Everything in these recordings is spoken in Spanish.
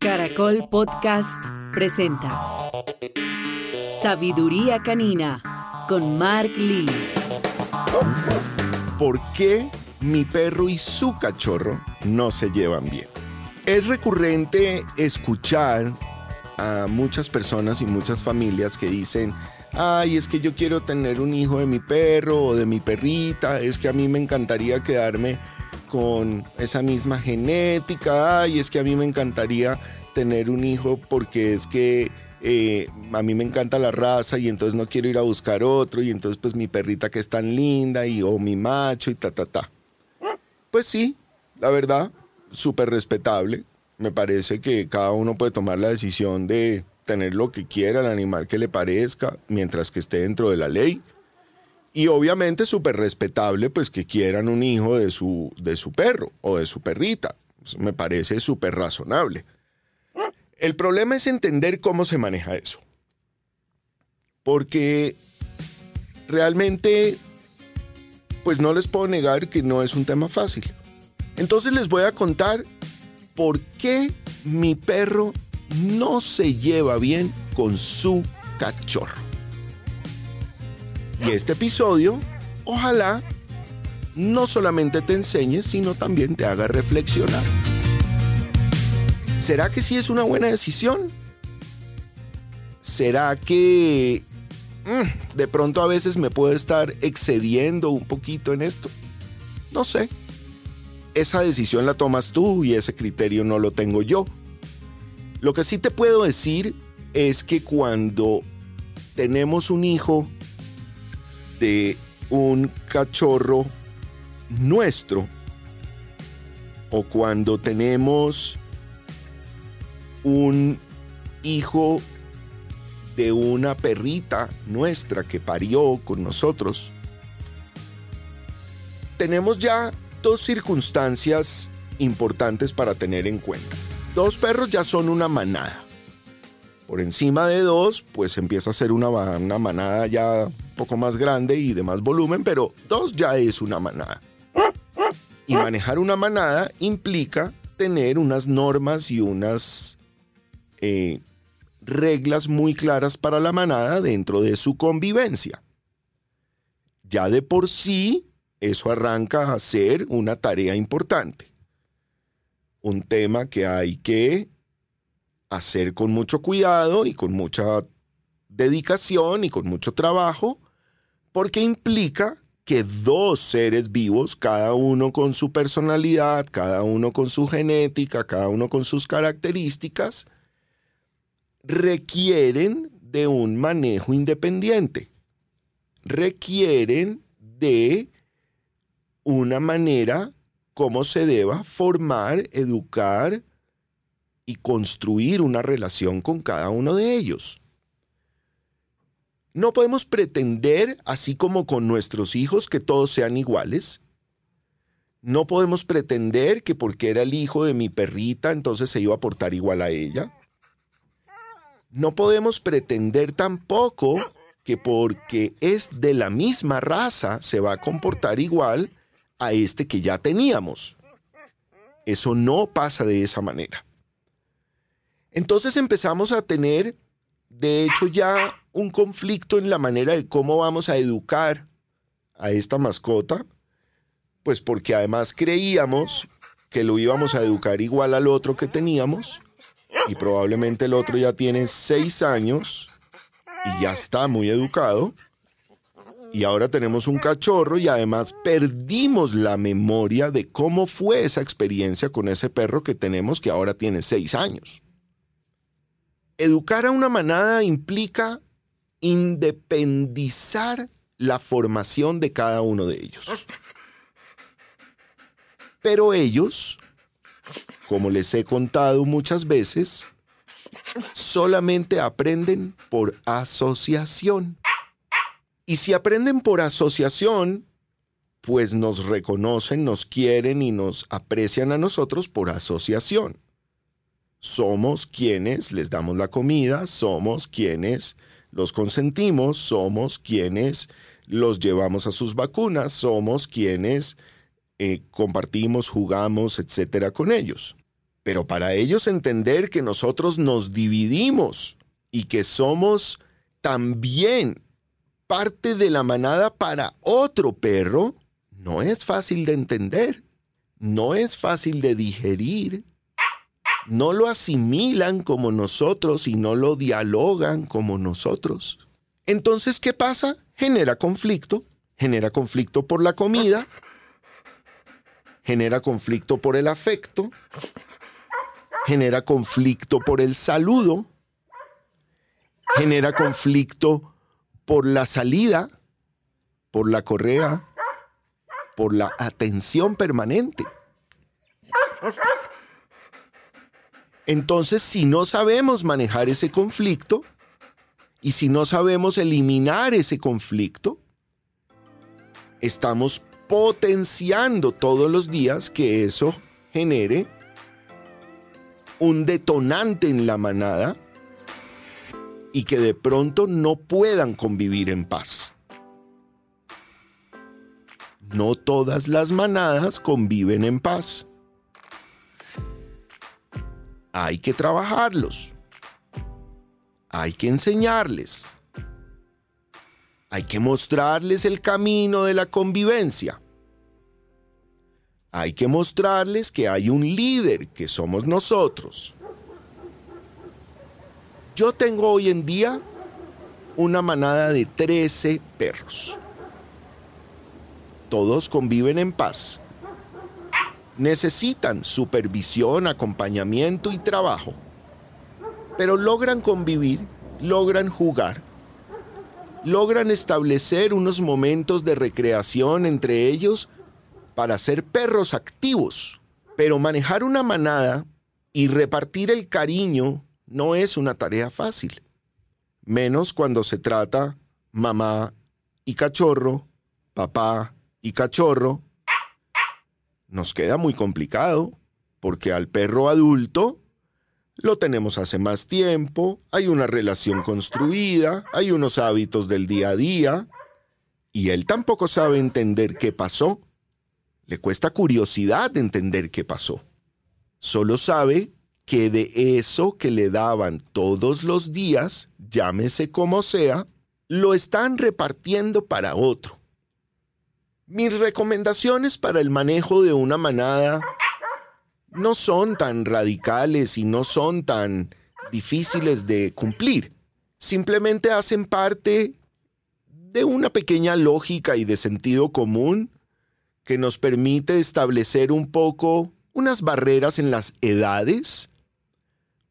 Caracol Podcast presenta Sabiduría Canina con Mark Lee. ¿Por qué mi perro y su cachorro no se llevan bien? Es recurrente escuchar a muchas personas y muchas familias que dicen, ay, es que yo quiero tener un hijo de mi perro o de mi perrita, es que a mí me encantaría quedarme con esa misma genética, ay, es que a mí me encantaría tener un hijo porque es que eh, a mí me encanta la raza y entonces no quiero ir a buscar otro y entonces pues mi perrita que es tan linda y o mi macho y ta, ta, ta. Pues sí, la verdad, súper respetable. Me parece que cada uno puede tomar la decisión de tener lo que quiera, el animal que le parezca, mientras que esté dentro de la ley. Y obviamente súper respetable, pues que quieran un hijo de su, de su perro o de su perrita. me parece súper razonable. El problema es entender cómo se maneja eso. Porque realmente, pues no les puedo negar que no es un tema fácil. Entonces les voy a contar por qué mi perro no se lleva bien con su cachorro. Y este episodio, ojalá, no solamente te enseñe, sino también te haga reflexionar. ¿Será que sí es una buena decisión? ¿Será que mm, de pronto a veces me puedo estar excediendo un poquito en esto? No sé esa decisión la tomas tú y ese criterio no lo tengo yo. Lo que sí te puedo decir es que cuando tenemos un hijo de un cachorro nuestro, o cuando tenemos un hijo de una perrita nuestra que parió con nosotros, tenemos ya dos circunstancias importantes para tener en cuenta. Dos perros ya son una manada. Por encima de dos, pues empieza a ser una, una manada ya un poco más grande y de más volumen, pero dos ya es una manada. Y manejar una manada implica tener unas normas y unas eh, reglas muy claras para la manada dentro de su convivencia. Ya de por sí, eso arranca a ser una tarea importante. Un tema que hay que hacer con mucho cuidado y con mucha dedicación y con mucho trabajo, porque implica que dos seres vivos, cada uno con su personalidad, cada uno con su genética, cada uno con sus características, requieren de un manejo independiente, requieren de una manera como se deba formar, educar y construir una relación con cada uno de ellos. No podemos pretender, así como con nuestros hijos, que todos sean iguales. No podemos pretender que porque era el hijo de mi perrita, entonces se iba a portar igual a ella. No podemos pretender tampoco que porque es de la misma raza se va a comportar igual a este que ya teníamos. Eso no pasa de esa manera. Entonces empezamos a tener, de hecho, ya un conflicto en la manera de cómo vamos a educar a esta mascota, pues porque además creíamos que lo íbamos a educar igual al otro que teníamos, y probablemente el otro ya tiene seis años y ya está muy educado, y ahora tenemos un cachorro y además perdimos la memoria de cómo fue esa experiencia con ese perro que tenemos que ahora tiene seis años. Educar a una manada implica independizar la formación de cada uno de ellos. Pero ellos como les he contado muchas veces, solamente aprenden por asociación. Y si aprenden por asociación, pues nos reconocen, nos quieren y nos aprecian a nosotros por asociación. Somos quienes les damos la comida, somos quienes los consentimos, somos quienes los llevamos a sus vacunas, somos quienes eh, compartimos, jugamos, etcétera, con ellos. Pero para ellos entender que nosotros nos dividimos y que somos también parte de la manada para otro perro, no es fácil de entender, no es fácil de digerir, no lo asimilan como nosotros y no lo dialogan como nosotros. Entonces, ¿qué pasa? Genera conflicto, genera conflicto por la comida, genera conflicto por el afecto, genera conflicto por el saludo, genera conflicto por la salida, por la correa, por la atención permanente. Entonces, si no sabemos manejar ese conflicto y si no sabemos eliminar ese conflicto, estamos potenciando todos los días que eso genere un detonante en la manada y que de pronto no puedan convivir en paz. No todas las manadas conviven en paz hay que trabajarlos. Hay que enseñarles. Hay que mostrarles el camino de la convivencia. Hay que mostrarles que hay un líder, que somos nosotros. Yo tengo hoy en día una manada de 13 perros. Todos conviven en paz necesitan supervisión, acompañamiento y trabajo, pero logran convivir, logran jugar, logran establecer unos momentos de recreación entre ellos para ser perros activos, pero manejar una manada y repartir el cariño no es una tarea fácil, menos cuando se trata mamá y cachorro, papá y cachorro, nos queda muy complicado, porque al perro adulto lo tenemos hace más tiempo, hay una relación construida, hay unos hábitos del día a día, y él tampoco sabe entender qué pasó. Le cuesta curiosidad entender qué pasó. Solo sabe que de eso que le daban todos los días, llámese como sea, lo están repartiendo para otro. Mis recomendaciones para el manejo de una manada no son tan radicales y no son tan difíciles de cumplir. Simplemente hacen parte de una pequeña lógica y de sentido común que nos permite establecer un poco unas barreras en las edades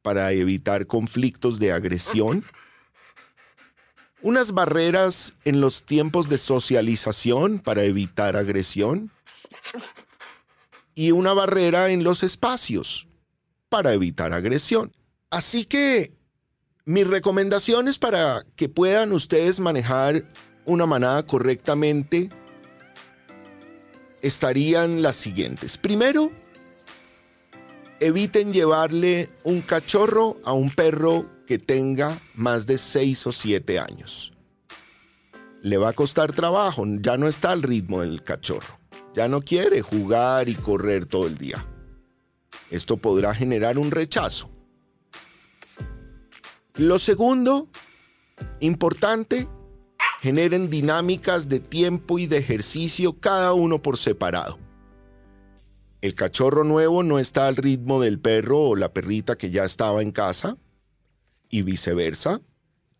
para evitar conflictos de agresión unas barreras en los tiempos de socialización para evitar agresión y una barrera en los espacios para evitar agresión. Así que mis recomendaciones para que puedan ustedes manejar una manada correctamente estarían las siguientes. Primero, eviten llevarle un cachorro a un perro que tenga más de 6 o 7 años. Le va a costar trabajo, ya no está al ritmo del cachorro, ya no quiere jugar y correr todo el día. Esto podrá generar un rechazo. Lo segundo, importante, generen dinámicas de tiempo y de ejercicio cada uno por separado. El cachorro nuevo no está al ritmo del perro o la perrita que ya estaba en casa y viceversa.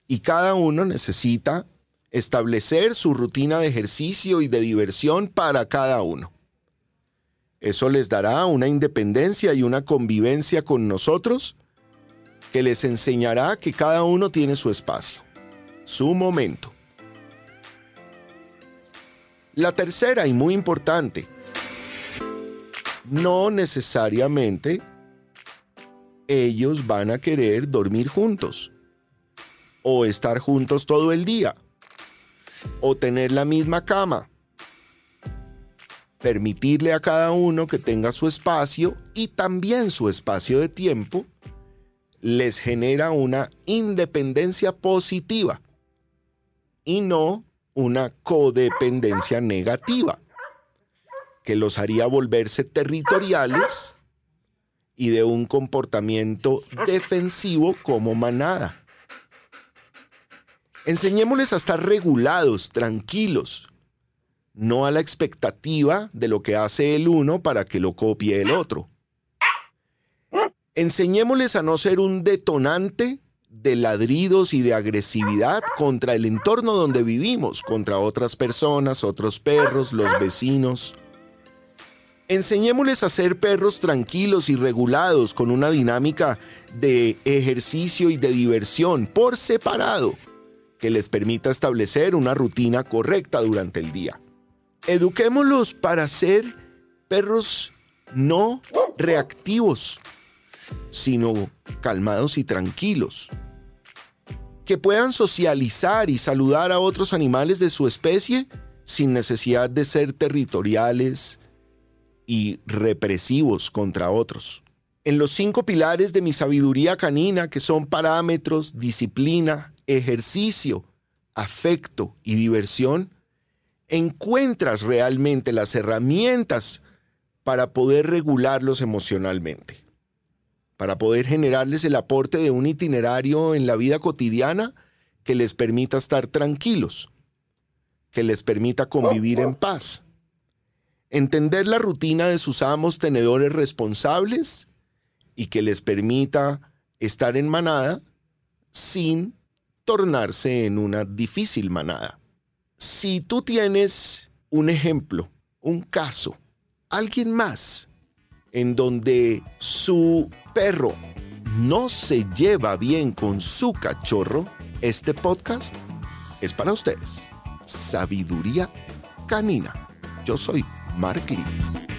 Y cada uno necesita establecer su rutina de ejercicio y de diversión para cada uno. Eso les dará una independencia y una convivencia con nosotros que les enseñará que cada uno tiene su espacio, su momento. La tercera y muy importante, no necesariamente ellos van a querer dormir juntos o estar juntos todo el día o tener la misma cama. Permitirle a cada uno que tenga su espacio y también su espacio de tiempo les genera una independencia positiva y no una codependencia negativa que los haría volverse territoriales y de un comportamiento defensivo como manada. Enseñémosles a estar regulados, tranquilos, no a la expectativa de lo que hace el uno para que lo copie el otro. Enseñémosles a no ser un detonante de ladridos y de agresividad contra el entorno donde vivimos, contra otras personas, otros perros, los vecinos. Enseñémosles a ser perros tranquilos y regulados con una dinámica de ejercicio y de diversión por separado que les permita establecer una rutina correcta durante el día. Eduquémoslos para ser perros no reactivos, sino calmados y tranquilos. Que puedan socializar y saludar a otros animales de su especie sin necesidad de ser territoriales y represivos contra otros. En los cinco pilares de mi sabiduría canina, que son parámetros, disciplina, ejercicio, afecto y diversión, encuentras realmente las herramientas para poder regularlos emocionalmente, para poder generarles el aporte de un itinerario en la vida cotidiana que les permita estar tranquilos, que les permita convivir en paz, entender la rutina de sus amos tenedores responsables y que les permita estar en manada sin tornarse en una difícil manada. Si tú tienes un ejemplo, un caso, alguien más, en donde su perro no se lleva bien con su cachorro, este podcast es para ustedes. Sabiduría canina. Yo soy Mark Lee.